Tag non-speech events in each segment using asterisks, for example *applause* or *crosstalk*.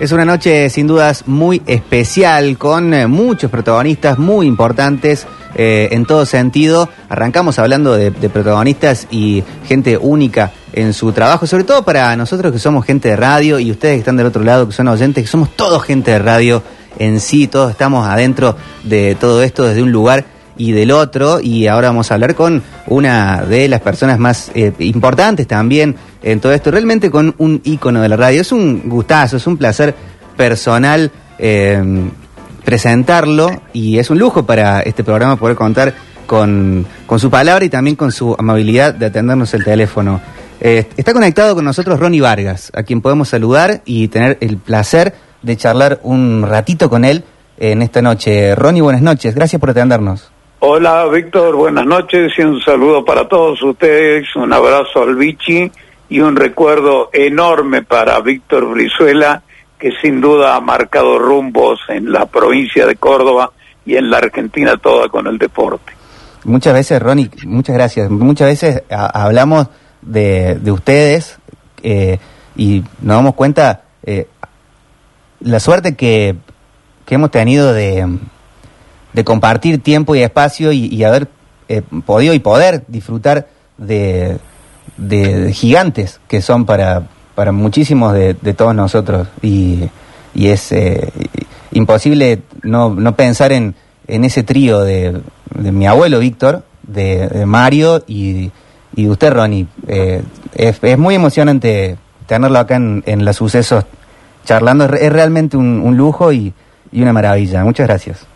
Es una noche sin dudas muy especial con eh, muchos protagonistas muy importantes eh, en todo sentido. Arrancamos hablando de, de protagonistas y gente única en su trabajo, sobre todo para nosotros que somos gente de radio y ustedes que están del otro lado, que son oyentes, que somos todos gente de radio en sí, todos estamos adentro de todo esto desde un lugar y del otro y ahora vamos a hablar con una de las personas más eh, importantes también en todo esto, realmente con un ícono de la radio. Es un gustazo, es un placer personal eh, presentarlo y es un lujo para este programa poder contar con, con su palabra y también con su amabilidad de atendernos el teléfono. Eh, está conectado con nosotros Ronnie Vargas, a quien podemos saludar y tener el placer de charlar un ratito con él en esta noche. Ronnie, buenas noches, gracias por atendernos. Hola Víctor, buenas noches y un saludo para todos ustedes, un abrazo al Vichy y un recuerdo enorme para Víctor Brizuela, que sin duda ha marcado rumbos en la provincia de Córdoba y en la Argentina toda con el deporte. Muchas veces, Ronnie, muchas gracias, muchas veces hablamos de, de ustedes eh, y nos damos cuenta eh, la suerte que, que hemos tenido de de compartir tiempo y espacio y, haber eh, podido y poder disfrutar de, de, gigantes que son para, para muchísimos de, todos nosotros. Y, y es eh, imposible no, no pensar en, en ese trío de, de mi abuelo Víctor, de, Mario y, y de usted, Ronnie. Eh, es, es, muy emocionante tenerlo acá en, en los sucesos charlando. Es, realmente un, un lujo y, y una maravilla. Muchas gracias.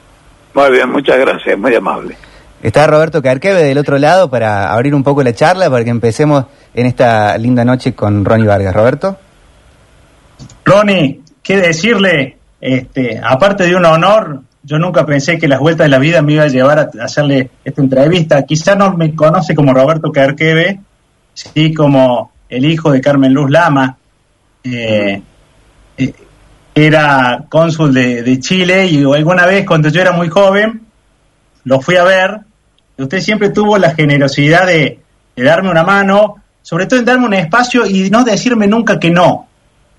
Muy bien, muchas gracias, muy amable. Está Roberto Carqueve del otro lado para abrir un poco la charla, para que empecemos en esta linda noche con Ronnie Vargas. Roberto. Ronnie, ¿qué decirle? Este, aparte de un honor, yo nunca pensé que las vueltas de la vida me iba a llevar a hacerle esta entrevista. Quizá no me conoce como Roberto Carqueve, sí como el hijo de Carmen Luz Lama. Eh, eh, era cónsul de, Chile y alguna vez cuando yo era muy joven lo fui a ver. Usted siempre tuvo la generosidad de, darme una mano, sobre todo en darme un espacio y no decirme nunca que no. O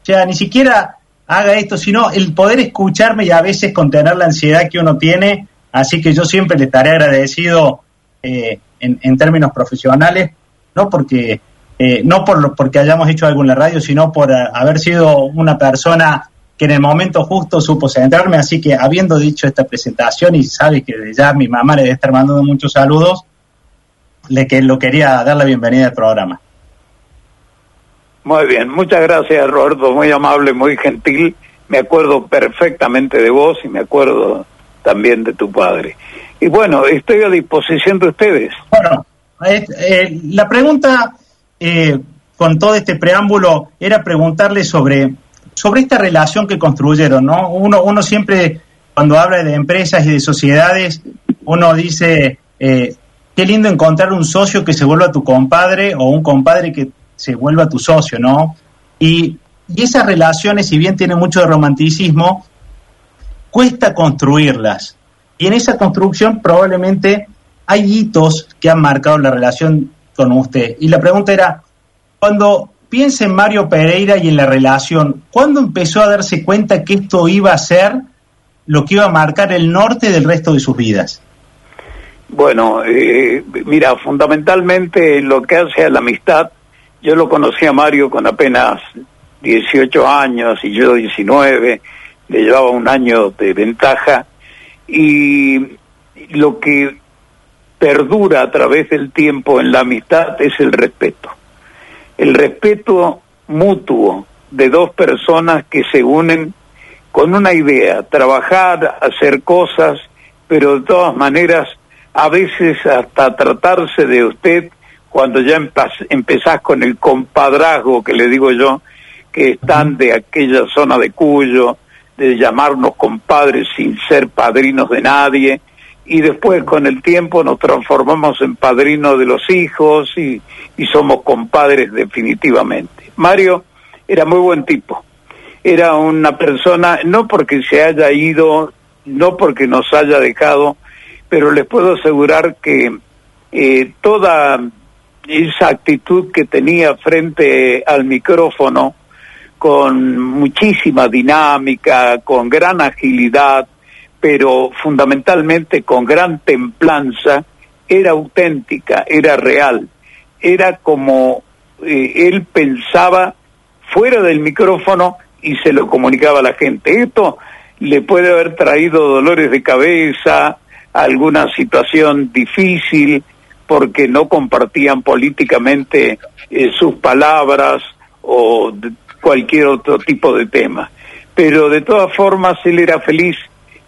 sea, ni siquiera haga esto, sino el poder escucharme y a veces contener la ansiedad que uno tiene. Así que yo siempre le estaré agradecido eh, en, términos profesionales, no porque eh, no por porque hayamos hecho algo en la radio, sino por haber sido una persona que en el momento justo supo centrarme, así que habiendo dicho esta presentación y sabe que ya mi mamá le debe estar mandando muchos saludos, le que lo quería dar la bienvenida al programa. Muy bien, muchas gracias Roberto, muy amable, muy gentil. Me acuerdo perfectamente de vos y me acuerdo también de tu padre. Y bueno, estoy a disposición de ustedes. Bueno, eh, la pregunta eh, con todo este preámbulo era preguntarle sobre sobre esta relación que construyeron, ¿no? Uno, uno siempre, cuando habla de empresas y de sociedades, uno dice, eh, qué lindo encontrar un socio que se vuelva tu compadre o un compadre que se vuelva tu socio, ¿no? Y, y esas relaciones, si bien tienen mucho de romanticismo, cuesta construirlas. Y en esa construcción probablemente hay hitos que han marcado la relación con usted. Y la pregunta era, cuando piensa en Mario Pereira y en la relación. ¿Cuándo empezó a darse cuenta que esto iba a ser lo que iba a marcar el norte del resto de sus vidas? Bueno, eh, mira, fundamentalmente lo que hace a la amistad, yo lo conocí a Mario con apenas 18 años y yo 19, le llevaba un año de ventaja y lo que perdura a través del tiempo en la amistad es el respeto el respeto mutuo de dos personas que se unen con una idea, trabajar, hacer cosas, pero de todas maneras, a veces hasta tratarse de usted cuando ya empezás con el compadrazgo que le digo yo, que están de aquella zona de Cuyo, de llamarnos compadres sin ser padrinos de nadie, y después con el tiempo nos transformamos en padrinos de los hijos y, y somos compadres definitivamente. Mario era muy buen tipo, era una persona, no porque se haya ido, no porque nos haya dejado, pero les puedo asegurar que eh, toda esa actitud que tenía frente al micrófono con muchísima dinámica, con gran agilidad, pero fundamentalmente con gran templanza, era auténtica, era real, era como eh, él pensaba fuera del micrófono y se lo comunicaba a la gente. Esto le puede haber traído dolores de cabeza, alguna situación difícil, porque no compartían políticamente eh, sus palabras o cualquier otro tipo de tema. Pero de todas formas él era feliz,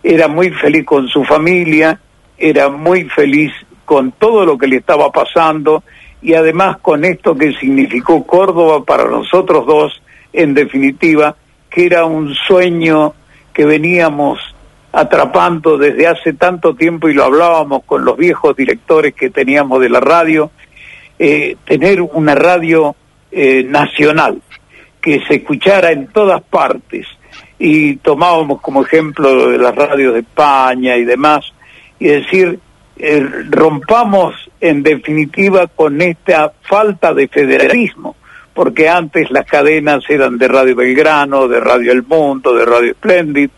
era muy feliz con su familia, era muy feliz con todo lo que le estaba pasando y además con esto que significó Córdoba para nosotros dos, en definitiva, que era un sueño que veníamos atrapando desde hace tanto tiempo y lo hablábamos con los viejos directores que teníamos de la radio, eh, tener una radio eh, nacional que se escuchara en todas partes y tomábamos como ejemplo las radios de España y demás y decir eh, rompamos en definitiva con esta falta de federalismo porque antes las cadenas eran de Radio Belgrano, de Radio El Mundo, de Radio Splendid,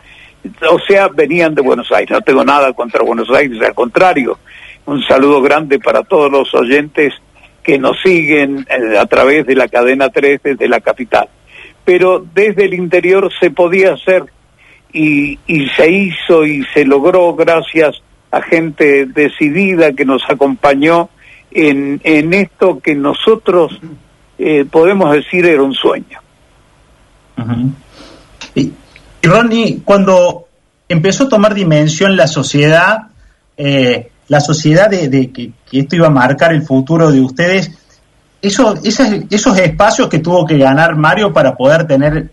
o sea, venían de Buenos Aires. No tengo nada contra Buenos Aires, al contrario. Un saludo grande para todos los oyentes que nos siguen eh, a través de la cadena 3 desde la capital. Pero desde el interior se podía hacer y, y se hizo y se logró gracias a gente decidida que nos acompañó en, en esto que nosotros eh, podemos decir era un sueño. Y Ronnie, cuando empezó a tomar dimensión la sociedad, eh, la sociedad de, que, esto iba a marcar el futuro de ustedes, eso, esos, espacios que tuvo que ganar Mario para poder tener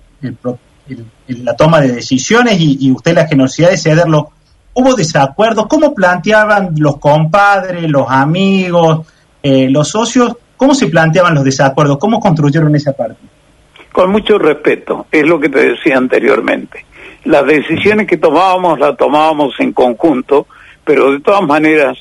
la toma de decisiones y, usted la generosidad de cederlo, ¿hubo desacuerdos? ¿Cómo planteaban los compadres, los amigos, eh, los socios? ¿Cómo se planteaban los desacuerdos? ¿Cómo construyeron esa parte? con mucho respeto, es lo que te decía anteriormente. Las decisiones que tomábamos las tomábamos en conjunto, pero de todas maneras,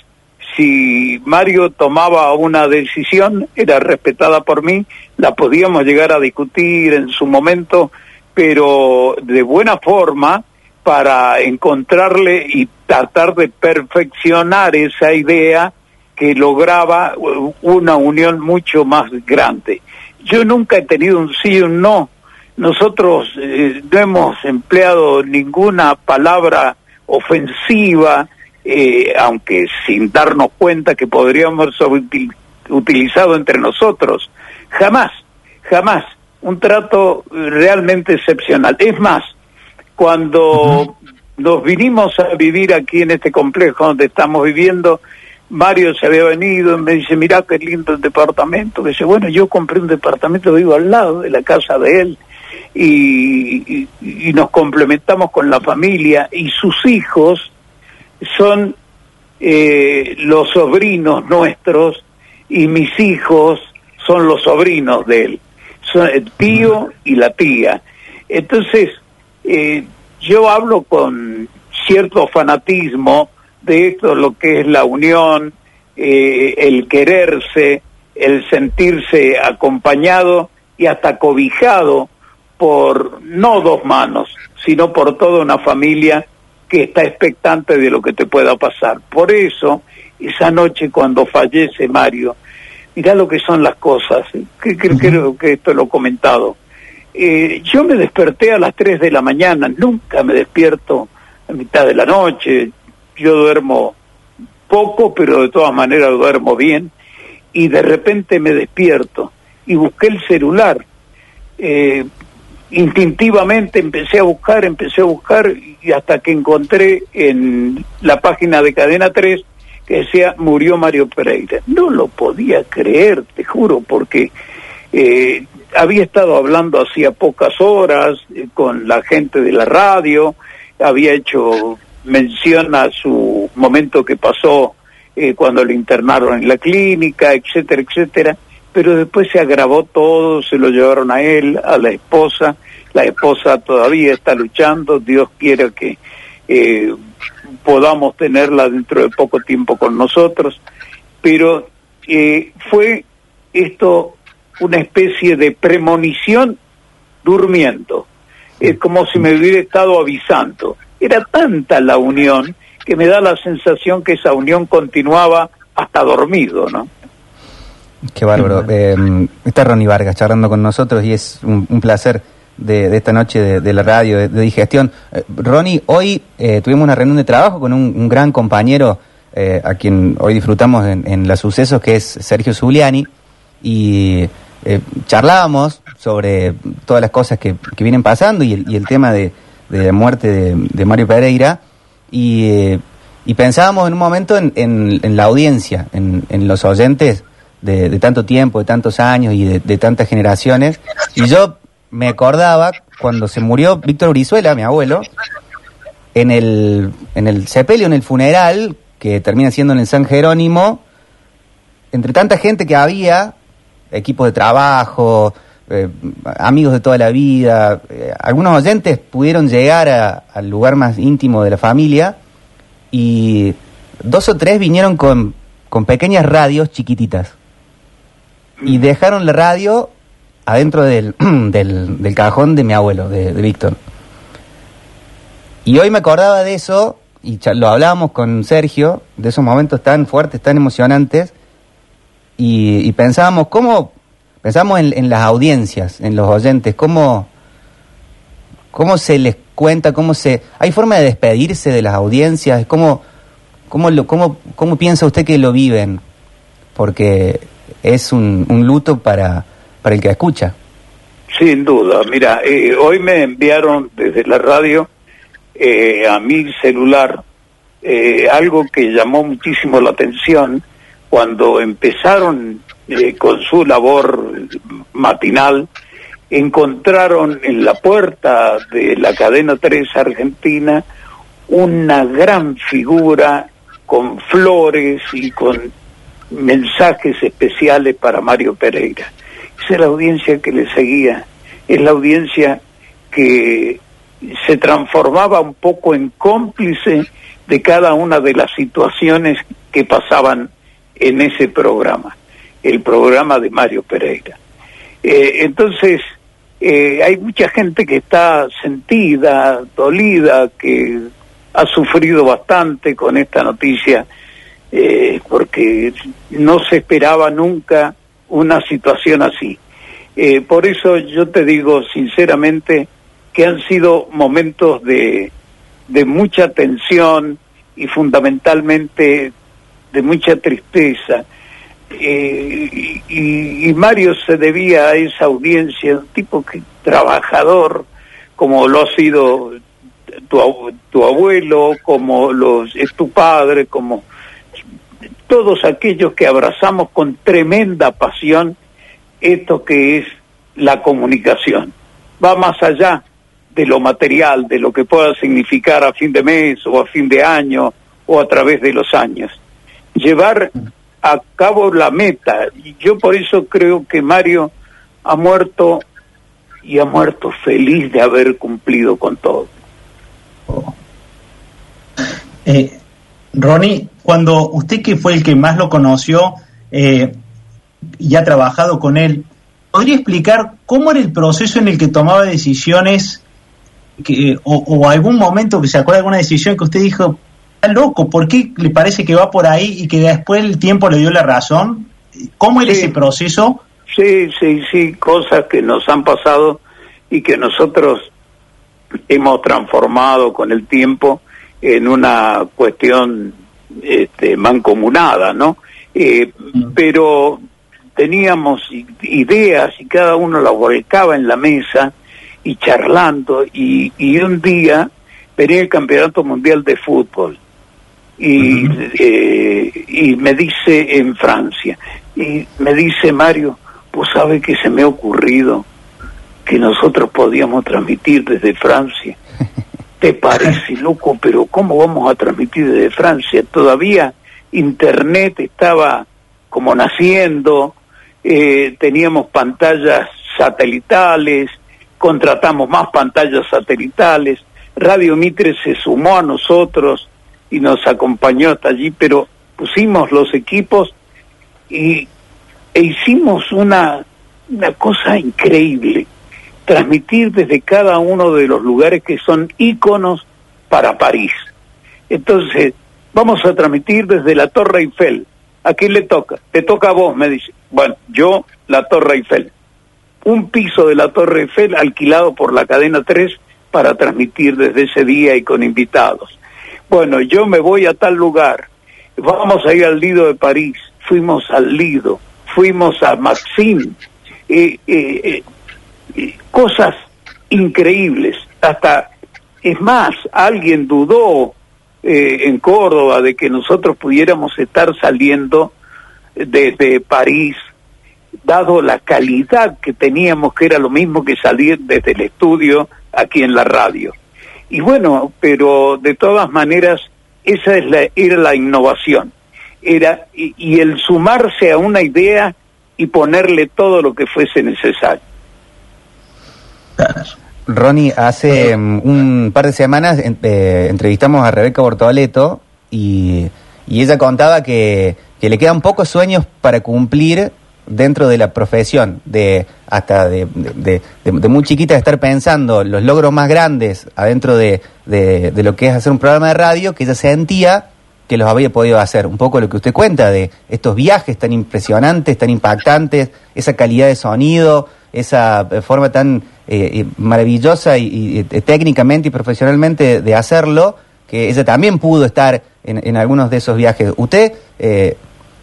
si Mario tomaba una decisión, era respetada por mí, la podíamos llegar a discutir en su momento, pero de buena forma para encontrarle y tratar de perfeccionar esa idea que lograba una unión mucho más grande. Yo nunca he tenido un sí y un no. Nosotros eh, no hemos empleado ninguna palabra ofensiva, eh, aunque sin darnos cuenta que podríamos haber utilizado entre nosotros. Jamás, jamás. Un trato realmente excepcional. Es más, cuando nos vinimos a vivir aquí en este complejo donde estamos viviendo, Mario se había venido y me dice, mira qué lindo el departamento. dice, bueno, yo compré un departamento, vivo al lado de la casa de él y, nos complementamos con la familia y sus hijos son eh, los sobrinos nuestros y mis hijos son los sobrinos de él, son el tío y la tía. Entonces, eh, yo hablo con cierto fanatismo de esto lo que es la unión, eh, el quererse, el sentirse acompañado y hasta cobijado por no dos manos, sino por toda una familia que está expectante de lo que te pueda pasar. Por eso, esa noche cuando fallece Mario, mirá lo que son las cosas, que, creo que esto lo he comentado. Eh, yo me desperté a las 3 de la mañana, nunca me despierto a mitad de la noche, yo duermo poco, pero de todas maneras duermo bien, y de repente me despierto y busqué el celular. Eh, instintivamente empecé a buscar, empecé a buscar, y hasta que encontré en la página de Cadena 3 que decía murió Mario Pereira. No lo podía creer, te juro, porque eh, había estado hablando hacía pocas horas eh, con la gente de la radio, había hecho menciona su momento que pasó eh, cuando lo internaron en la clínica, etcétera, etcétera, pero después se agravó todo, se lo llevaron a él, a la esposa, la esposa todavía está luchando, Dios quiere que eh, podamos tenerla dentro de poco tiempo con nosotros, pero eh, fue esto una especie de premonición durmiendo. Es como si me hubiera estado avisando. Era tanta la unión que me da la sensación que esa unión continuaba hasta dormido, ¿no? Qué bárbaro. Eh, está Ronnie Vargas charlando con nosotros y es un, placer de, esta noche de, la radio, de, digestión. Eh, Ronnie, hoy eh, tuvimos una reunión de trabajo con un, gran compañero a quien hoy disfrutamos en, los sucesos, que es Sergio Zuliani, y charlábamos sobre todas las cosas que, vienen pasando y el, tema de, la muerte de, Mario Pereira. Y, pensábamos en un momento en, la audiencia, en los oyentes de, tanto tiempo, de tantos años y de, tantas generaciones. Y yo me acordaba cuando se murió Víctor Brizuela, mi abuelo, en el, en el sepelio, en el funeral, que termina siendo en el San Jerónimo, entre tanta gente que había, equipos de trabajo, eh, amigos de toda la vida, eh, algunos oyentes pudieron llegar al lugar más íntimo de la familia y dos o tres vinieron con, con pequeñas radios chiquititas y dejaron la radio adentro del, *clears throat* del, cajón de mi abuelo, de, Víctor. Y hoy me acordaba de eso, y lo hablábamos con Sergio, de esos momentos tan fuertes, tan emocionantes, y, pensábamos cómo, pensábamos en, las audiencias, en los oyentes, cómo, cómo se les cuenta, cómo se... ¿Hay forma de despedirse de las audiencias? ¿Cómo, cómo, lo, cómo, cómo piensa usted que lo viven? Porque es un, luto para, para el que escucha. Sin duda, mira, eh, hoy me enviaron desde la radio eh, a mi celular eh, algo que llamó muchísimo la atención cuando empezaron con su labor matinal, encontraron en la puerta de la cadena 3 Argentina una gran figura con flores y con mensajes especiales para Mario Pereira. Esa es la audiencia que le seguía, es la audiencia que se transformaba un poco en cómplice de cada una de las situaciones que pasaban en ese programa, el programa de Mario Pereira. Eh, entonces, eh, hay mucha gente que está sentida, dolida, que ha sufrido bastante con esta noticia eh, porque no se esperaba nunca una situación así. Eh, por eso yo te digo sinceramente que han sido momentos de, de mucha tensión y fundamentalmente de mucha tristeza. Eh, y, Mario se debía a esa audiencia, un tipo que trabajador, como lo ha sido tu, tu abuelo, como los, es tu padre, como todos aquellos que abrazamos con tremenda pasión esto que es la comunicación. Va más allá de lo material, de lo que pueda significar a fin de mes o a fin de año o a través de los años. Llevar a cabo la meta. Y yo por eso creo que Mario ha muerto y ha muerto feliz de haber cumplido con todo. Eh, Ronnie, cuando usted que fue el que más lo conoció eh, y ha trabajado con él, ¿podría explicar cómo era el proceso en el que tomaba decisiones que, o, algún momento que se acuerda de alguna decisión que usted dijo, está loco, ¿por qué le parece que va por ahí y que después el tiempo le dio la razón? ¿Cómo era ese proceso? Sí, sí, sí, cosas que nos han pasado y que nosotros hemos transformado con el tiempo en una cuestión este, mancomunada, ¿no? Eh, mm. pero teníamos ideas y cada uno las volcaba en la mesa y charlando y, y un día venía el campeonato mundial de fútbol y, eh, y me dice en Francia y me dice Mario pues sabe que se me ha ocurrido que nosotros podíamos transmitir desde Francia te parece *laughs* loco, pero ¿cómo vamos a transmitir desde Francia? Todavía Internet estaba como naciendo, eh, teníamos pantallas satelitales, contratamos más pantallas satelitales, Radio Mitre se sumó a nosotros y nos acompañó hasta allí, pero pusimos los equipos y, e hicimos una, una cosa increíble. Transmitir desde cada uno de los lugares que son íconos para París. Entonces, vamos a transmitir desde la Torre Eiffel. ¿A quién le toca? Te toca a vos, me dice. Bueno, yo, la Torre Eiffel. Un piso de la Torre Eiffel alquilado por la cadena 3 para transmitir desde ese día y con invitados. Bueno, yo me voy a tal lugar. Vamos a ir al Lido de París. Fuimos al Lido. Fuimos a Maxim. Eh, eh, eh, cosas increíbles. Hasta, es más, alguien dudó eh, en Córdoba de que nosotros pudiéramos estar saliendo desde París, dado la calidad que teníamos, que era lo mismo que salir desde el estudio aquí en la radio. Y bueno, pero de todas maneras, esa es la, era la innovación. Era, y, y el sumarse a una idea y ponerle todo lo que fuese necesario. Ronnie, hace mm, un par de semanas eh, entrevistamos a Rebeca Bortoleto y, y ella contaba que, que le quedan pocos sueños para cumplir dentro de la profesión, de hasta de, de- de- de muy chiquita de estar pensando los logros más grandes adentro de, de- de lo que es hacer un programa de radio, que ella sentía que los había podido hacer. Un poco lo que usted cuenta de estos viajes tan impresionantes, tan impactantes, esa calidad de sonido, esa eh, forma tan eh, eh, maravillosa y, técnicamente y profesionalmente de hacerlo, que ella también pudo estar en, en algunos de esos viajes. ¿Usted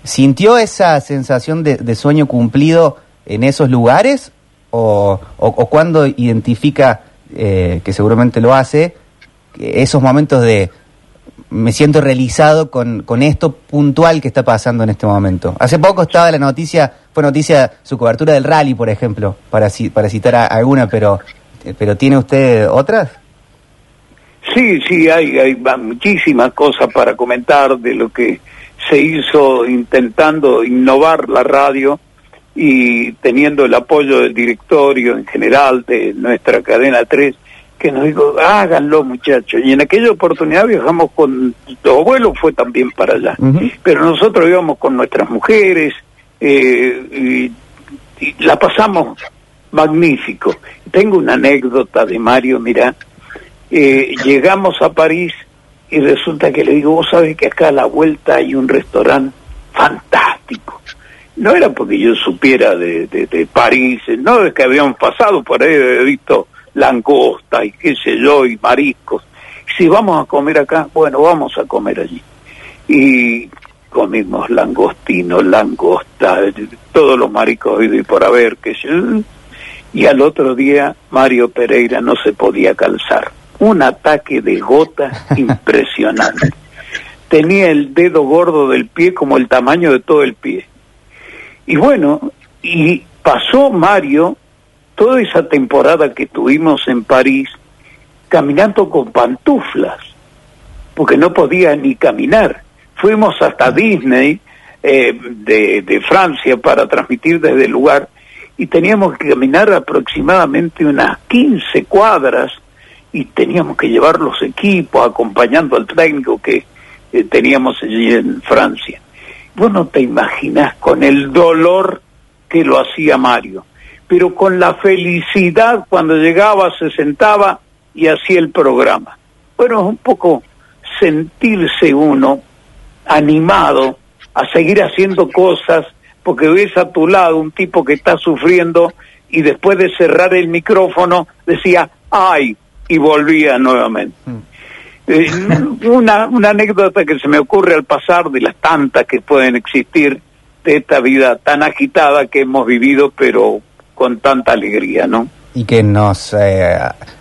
sintió esa sensación de, sueño cumplido en esos lugares? ¿O, o, cuando identifica, que seguramente lo hace, esos momentos de me siento realizado con, con esto puntual que está pasando en este momento. Hace poco estaba la noticia, fue noticia su cobertura del rally, por ejemplo, para, ci- para citar alguna, pero, eh, pero ¿tiene usted otras? Sí, sí, hay, hay muchísimas cosas para comentar de lo que se hizo intentando innovar la radio y teniendo el apoyo del directorio en general de nuestra cadena 3, que nos dijo, háganlo muchachos. Y en aquella oportunidad viajamos con, los abuelos fue también para allá, pero nosotros íbamos con nuestras mujeres eh, y, y la pasamos magnífico. Tengo una anécdota de Mario, mira, eh, llegamos a París y resulta que le digo, vos sabés que acá a la vuelta hay un restaurante fantástico. No era porque yo supiera de, de, de París, no es que habíamos pasado por ahí, he visto langosta y qué sé yo, y mariscos. Si vamos a comer acá, bueno, vamos a comer allí. Y comimos langostino, langosta, todos los mariscos habido y por haber, qué sé yo. Y al otro día Mario Pereira no se podía calzar. Un ataque de gota *laughs* impresionante. Tenía el dedo gordo del pie como el tamaño de todo el pie. Y bueno, y pasó Mario toda esa temporada que tuvimos en París caminando con pantuflas, porque no podía ni caminar. Fuimos hasta Disney eh, de, Francia para transmitir desde el lugar y teníamos que caminar aproximadamente unas 15 cuadras y teníamos que llevar los equipos acompañando al técnico que eh, teníamos allí en Francia. Vos no te imaginás con el dolor que lo hacía Mario, pero con la felicidad cuando llegaba, se sentaba y hacía el programa. Bueno, es un poco sentirse uno animado a seguir haciendo cosas porque ves a tu lado un tipo que está sufriendo y después de cerrar el micrófono decía, ay, y volvía nuevamente. Eh, una, una anécdota que se me ocurre al pasar de las tantas que pueden existir de esta vida tan agitada que hemos vivido, pero con tanta alegría, ¿no? Y que nos eh,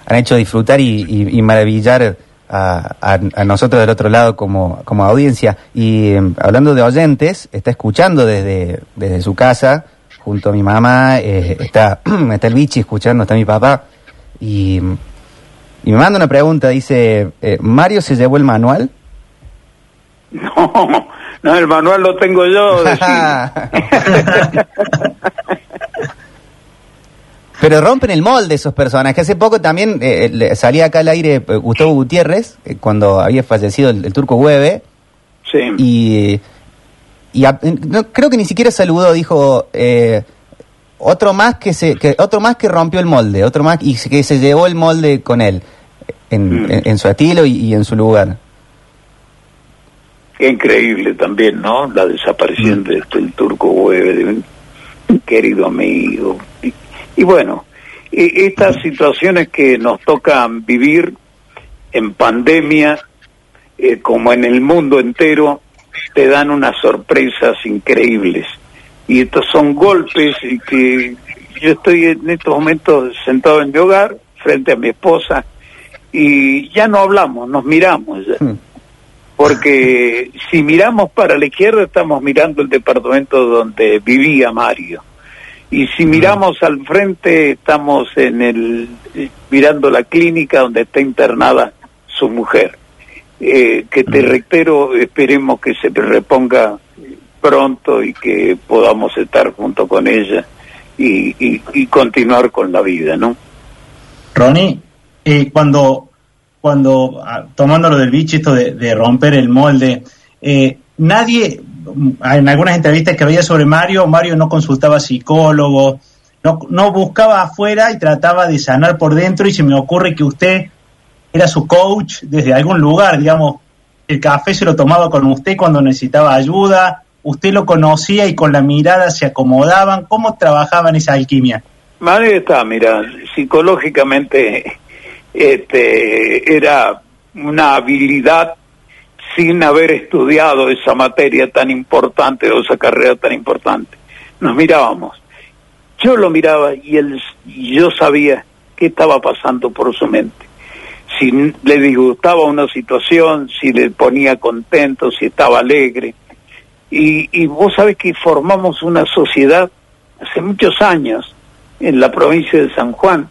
han hecho disfrutar y, y- y maravillar a, a- a nosotros del otro lado como, como audiencia. Y eh, hablando de oyentes, está escuchando desde, desde su casa, junto a mi mamá, eh, está, *clears throat* está el bichi escuchando, está mi papá. Y, y me manda una pregunta, dice, eh, ¿Mario se llevó el manual? *laughs* No, no, el manual lo tengo yo. *laughs* *laughs* Pero rompen el molde esos personajes. Hace poco también eh, le- salía acá al aire eh, Gustavo Gutiérrez, eh, cuando había fallecido el, el turco Hueve, sí. y, y a- no, creo que ni siquiera saludó, dijo, eh, otro más que se, que, otro más que rompió el molde, otro más y que se llevó el molde con él en, Mm. en- en su estilo y, y en su lugar. Qué increíble también, ¿no? La desaparición Mm. de este, el turco Hueve, de un querido amigo. Y, bueno, e- estas situaciones que nos tocan vivir en pandemia, eh, como en el mundo entero, te dan unas sorpresas increíbles. Y estos son golpes y que yo estoy en estos momentos sentado en mi hogar, frente a mi esposa, y ya no hablamos, nos miramos. ya Hmm. porque si miramos para la izquierda estamos mirando el departamento donde vivía Mario y si miramos al frente estamos en el eh, mirando la clínica donde está internada su mujer. Eh, que te reitero esperemos que se reponga pronto y que podamos estar junto con ella y, y, y continuar con la vida no Ronnie, eh, cuando, cuando ah, tomando lo del bicho, esto de, de romper el molde, eh, nadie, en algunas entrevistas que había sobre Mario, Mario no consultaba psicólogo, no, no buscaba afuera y trataba de sanar por dentro y se me ocurre que usted era su coach desde algún lugar, digamos, el café se lo tomaba con usted cuando necesitaba ayuda, usted lo conocía y con la mirada se acomodaban, ¿cómo trabajaban esa alquimia? Madre está, mira, psicológicamente este, era una habilidad sin haber estudiado esa materia tan importante o esa carrera tan importante. Nos mirábamos. Yo lo miraba y él, y yo sabía qué estaba pasando por su mente. Si le disgustaba una situación, si le ponía contento, si estaba alegre. Y, y vos sabés que formamos una sociedad hace muchos años en la provincia de San Juan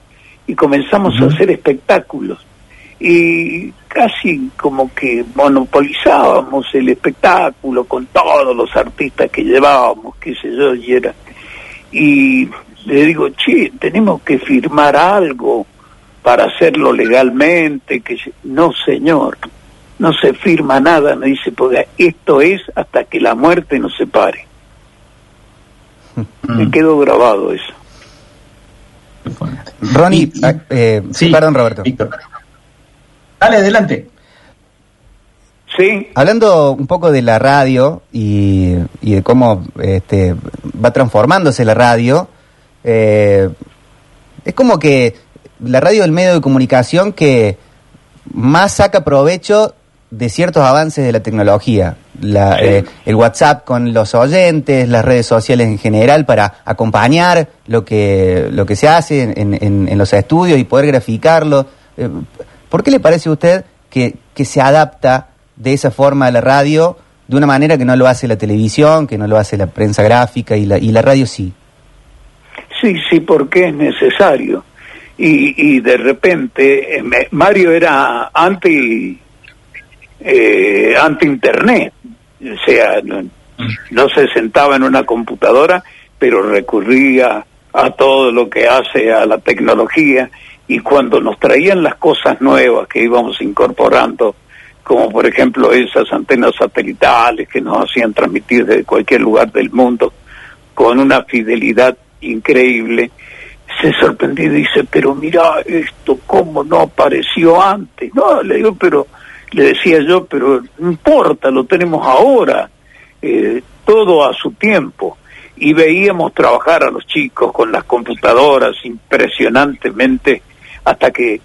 y comenzamos a hacer espectáculos y casi como que monopolizábamos el espectáculo con todos los artistas que llevábamos, qué sé yo, y era. Y le digo, che, tenemos que firmar algo para hacerlo legalmente, que no señor, no se firma nada, me dice, porque esto es hasta que la muerte nos separe. *laughs* Me quedó grabado eso. Ronnie, Y- y- ah, eh, Sí, perdón Roberto. Víctor. Dale, adelante. Sí, Hablando un poco de la radio y, y de cómo este, va transformándose la radio, eh, es como que la radio es el medio de comunicación que más saca provecho de ciertos avances de la tecnología. La, Sí. eh, el WhatsApp con los oyentes, las redes sociales en general para acompañar lo que, lo que se hace en, en- en los estudios y poder graficarlo. Eh, ¿Por qué le parece a usted que, que se adapta de esa forma a la radio de una manera que no lo hace la televisión, que no lo hace la prensa gráfica y la, y la radio sí? Sí, sí, porque es necesario. Y, y de repente, eh, Mario era anti, eh, anti internet, o sea, no se sentaba en una computadora, pero recurría a todo lo que hace a la tecnología y cuando nos traían las cosas nuevas que íbamos incorporando, como por ejemplo esas antenas satelitales que nos hacían transmitir desde cualquier lugar del mundo con una fidelidad increíble, se sorprendió y dice, pero mira esto, ¿cómo no apareció antes? No, le digo, pero, le decía yo, pero no importa, lo tenemos ahora, eh, todo a su tiempo. Y veíamos trabajar a los chicos con las computadoras impresionantemente hasta que,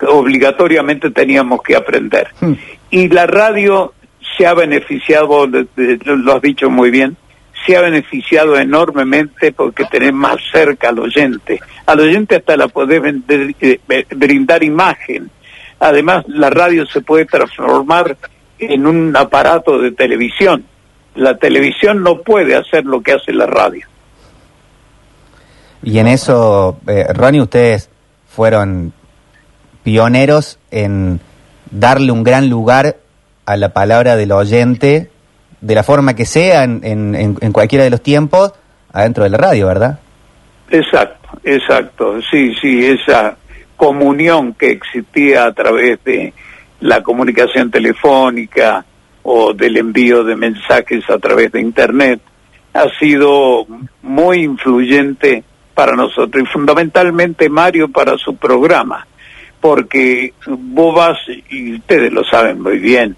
obligatoriamente teníamos que aprender. Hmm. Y la radio se ha beneficiado, lo has dicho muy bien, se ha beneficiado enormemente porque tenés más cerca al oyente. Al oyente hasta la podés vender- eh, brindar imagen. Además, la radio se puede transformar en un aparato de televisión. La televisión no puede hacer lo que hace la radio. Y en eso, eh, Ronnie, ustedes fueron pioneros en darle un gran lugar a la palabra del oyente, de la forma que sea, en, en- en- cualquiera de los tiempos, adentro de la radio, ¿verdad? Exacto, exacto. Sí, sí, esa comunión que existía a través de la comunicación telefónica o del envío de mensajes a través de Internet ha sido muy influyente para nosotros y fundamentalmente Mario para su programa, porque vos vas, y ustedes lo saben muy bien,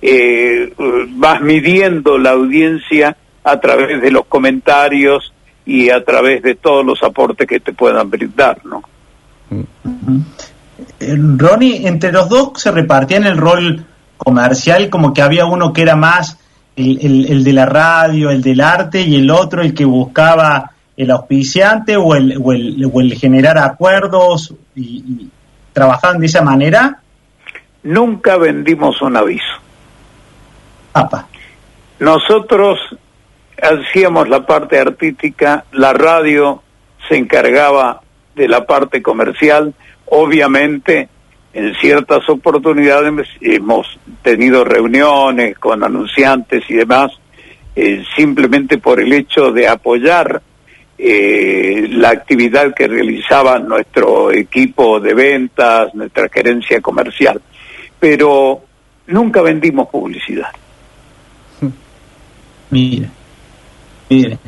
eh, vas midiendo la audiencia a través de los comentarios y a través de todos los aportes que te puedan brindar, ¿no? Eh, Ronnie, entre los dos se repartían el rol comercial, como que había uno que era más el, el, de la radio, el del arte, y el otro el que buscaba el auspiciante o el, o el, o el generar acuerdos y, y trabajaban de esa manera. Nunca vendimos un aviso. Nosotros hacíamos la parte artística, la radio se encargaba de la parte comercial, obviamente en ciertas oportunidades hemos tenido reuniones con anunciantes y demás, eh, simplemente por el hecho de apoyar eh, la actividad que realizaba nuestro equipo de ventas, nuestra gerencia comercial. Pero nunca vendimos publicidad. *laughs* Mira, mira.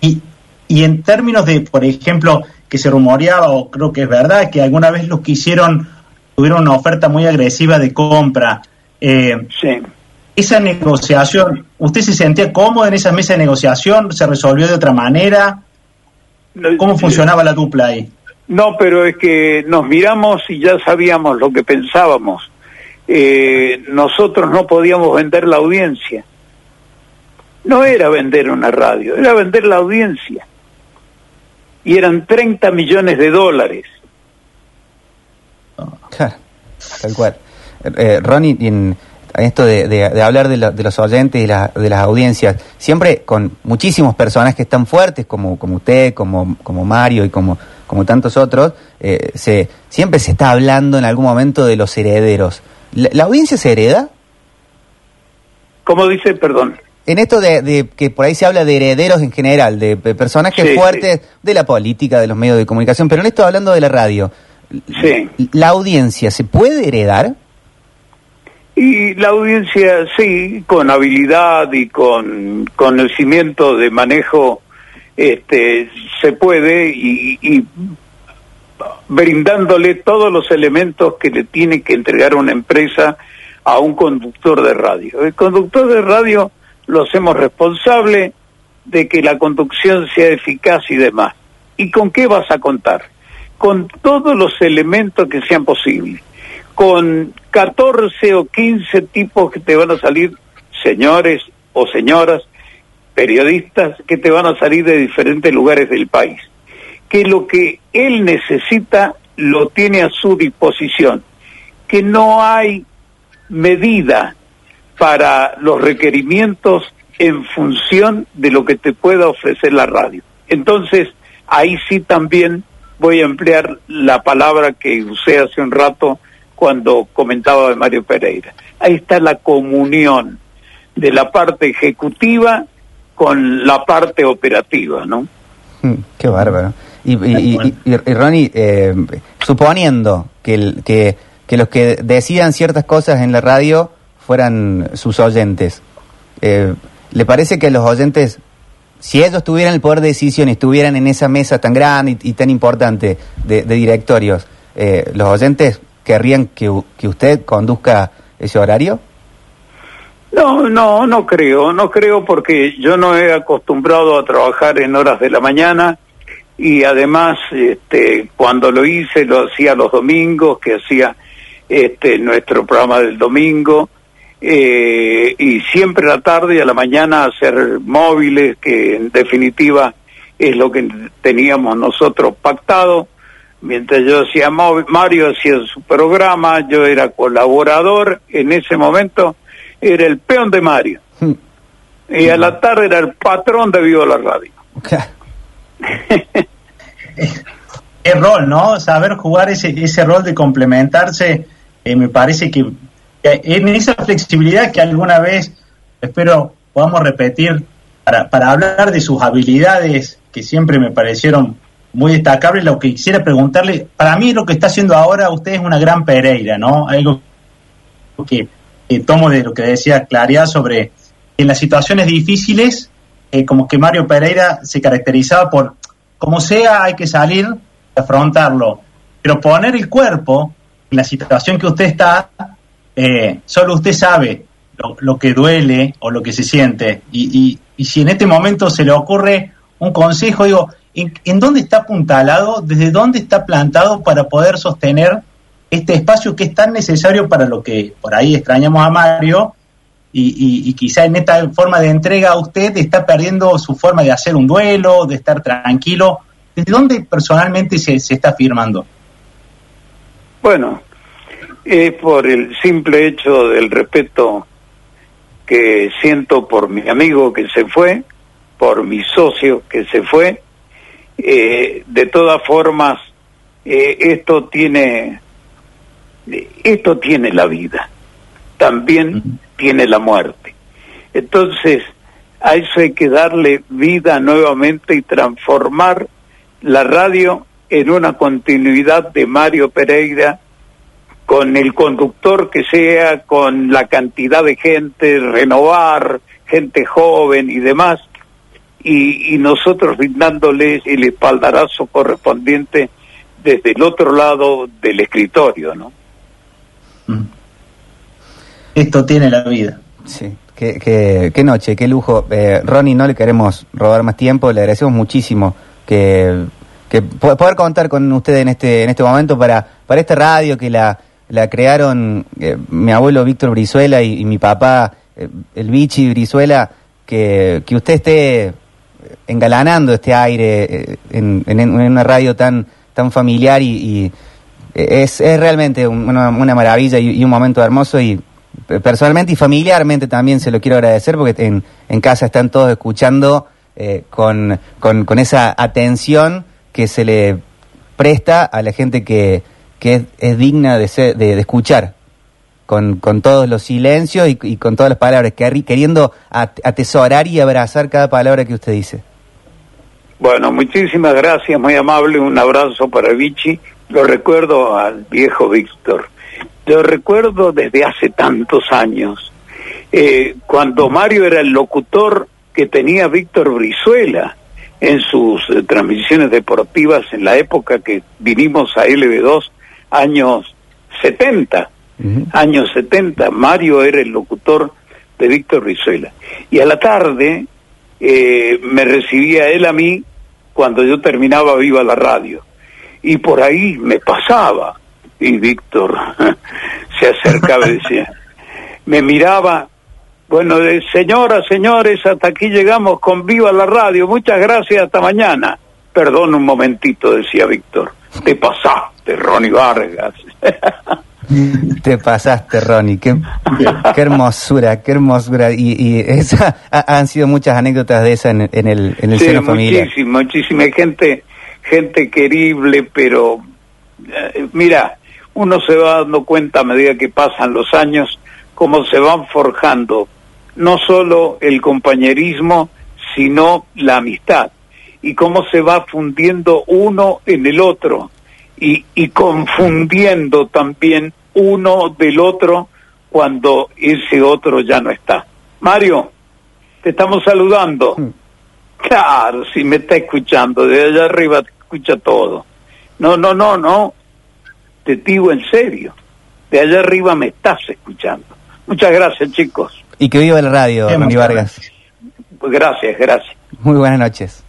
Y, y en términos de, por ejemplo, que se rumoreaba, o creo que es verdad, que alguna vez los que hicieron tuvieron una oferta muy agresiva de compra. Eh, sí. Esa negociación, ¿usted se sentía cómodo en esa mesa de negociación? ¿Se resolvió de otra manera? ¿Cómo funcionaba la dupla ahí? No, pero es que nos miramos y ya sabíamos lo que pensábamos. Eh, nosotros no podíamos vender la audiencia. No era vender una radio, era vender la audiencia. Y eran 30 millones de dólares. *laughs* Tal cual. Eh, Ronnie, en, esto de, de, de hablar de, lo, de, los oyentes y la, de las audiencias, siempre con muchísimos personajes que están fuertes, como, como usted, como, como Mario y como, como tantos otros, eh, se, siempre se está hablando en algún momento de los herederos. ¿La, la audiencia se hereda? ¿Cómo dice? Perdón. En esto de, de, que por ahí se habla de herederos en general, de, personajes Sí, fuertes de la política, de los medios de comunicación, pero en esto hablando de la radio, Sí. ¿la audiencia se puede heredar? Y la audiencia, sí, con habilidad y con conocimiento de manejo, este, se puede y, y brindándole todos los elementos que le tiene que entregar una empresa a un conductor de radio. El conductor de radio lo hacemos responsable de que la conducción sea eficaz y demás. ¿Y con qué vas a contar? Con todos los elementos que sean posibles. Con 14 o 15 tipos que te van a salir, señores o señoras, periodistas, que te van a salir de diferentes lugares del país. Que lo que él necesita lo tiene a su disposición. Que no hay medida para los requerimientos en función de lo que te pueda ofrecer la radio. Entonces, ahí sí también voy a emplear la palabra que usé hace un rato cuando comentaba de Mario Pereira. Ahí está la comunión de la parte ejecutiva con la parte operativa, ¿no? Mm, Qué bárbaro. Y, y, y, y Ronnie, eh, suponiendo que, el, que, que los que decidan ciertas cosas en la radio fueran sus oyentes, eh, ¿le parece que los oyentes, si ellos tuvieran el poder de decisión y estuvieran en esa mesa tan grande y, y tan importante de, de directorios, eh, los oyentes querrían que, que usted conduzca ese horario? No, no, no creo, no creo porque yo no he acostumbrado a trabajar en horas de la mañana y además este, cuando lo hice lo hacía los domingos, que hacía este, nuestro programa del domingo eh, y siempre a la tarde y a la mañana hacer móviles, que en definitiva es lo que teníamos nosotros pactado. Mientras yo hacía Mario hacía su programa, yo era colaborador, en ese momento era el peón de Mario. Hmm. Y a la tarde era el patrón de Vivo la Radio. *laughs* el rol, ¿no? Saber jugar ese, ese rol de complementarse, eh, me parece que, que, en esa flexibilidad que alguna vez, espero, podamos repetir para, para hablar de sus habilidades que siempre me parecieron muy destacables, lo que quisiera preguntarle, para mí lo que está haciendo ahora usted es una gran Pereira, ¿no? Algo que, tomo de lo que decía Claria sobre en las situaciones difíciles como que Mario Pereira se caracterizaba por, como sea, hay que salir, afrontarlo, pero poner el cuerpo en la situación que usted está, eh, solo usted sabe lo, que duele o lo que se siente. Y, y, si en este momento se le ocurre un consejo, digo, ¿en, dónde está apuntalado? ¿Desde dónde está plantado para poder sostener este espacio que es tan necesario para lo que por ahí extrañamos a Mario? Y, y, quizá en esta forma de entrega usted está perdiendo su forma de hacer un duelo, de estar tranquilo. ¿Desde dónde personalmente se, se está firmando? Bueno, es por el simple hecho del respeto que siento por mi amigo que se fue, por mi socio que se fue. Eh, de todas formas, eh, esto tiene esto tiene la vida, también tiene la muerte. Entonces, a eso hay que darle vida nuevamente y transformar la radio en una continuidad de Mario Pereira con el conductor que sea, con la cantidad de gente, renovar gente joven y demás, y, nosotros brindándoles el espaldarazo correspondiente desde el otro lado del escritorio, ¿no? Mm. Esto tiene la vida. Sí. Qué, qué, noche, qué lujo. Eh, Ronnie, no le queremos robar más tiempo, le agradecemos muchísimo que, que poder contar con usted en este, en este momento para, para esta radio que la, la crearon eh, mi abuelo Víctor Brizuela y, mi papá, eh, el Vichy Brizuela, que, que usted esté engalanando este aire eh, en, en, una radio tan, tan familiar y, es, es, realmente una, una maravilla y, un momento hermoso y personalmente y familiarmente también se lo quiero agradecer porque en, en casa están todos escuchando con, con, con esa atención que se le presta a la gente que, que es, digna de, ser, de, escuchar, con, con, todos los silencios y, con todas las palabras, que, queriendo atesorar y abrazar cada palabra que usted dice. Bueno, muchísimas gracias, muy amable, un abrazo para Vichy. Lo recuerdo al viejo Víctor. Lo recuerdo desde hace tantos años, eh, cuando Mario era el locutor que tenía Víctor Brizuela en sus eh, transmisiones deportivas en la época que vinimos a LB2 años 70, años 70, Mario era el locutor de Víctor Rizuela. Y a la tarde eh, me recibía él a mí cuando yo terminaba Viva la Radio. Y por ahí me pasaba. Y Víctor *laughs* se acercaba y decía, *laughs* me miraba, bueno, de, señoras, señores, hasta aquí llegamos con Viva la Radio. Muchas gracias, hasta mañana. Perdón un momentito, decía Víctor. Te pasaste Ronnie Vargas. *laughs* Te pasaste, Ronnie. Qué, qué hermosura, qué hermosura. Y, y esa, han sido muchas anécdotas de esa en, el, en el seno familiar. Muchísima, muchísima gente, gente querible, pero eh, mira, uno se va dando cuenta a medida que pasan los años cómo se van forjando no solo el compañerismo, sino la amistad y cómo se va fundiendo uno en el otro y, y confundiendo también uno del otro cuando ese otro ya no está. Mario, te estamos saludando. Mm. Claro, si me está escuchando, de allá arriba te escucha todo. No, no, no, no. Te digo en serio. De allá arriba me estás escuchando. Muchas gracias, chicos. Y que viva el radio, Ronnie Vargas. Gracias, gracias. Muy buenas noches.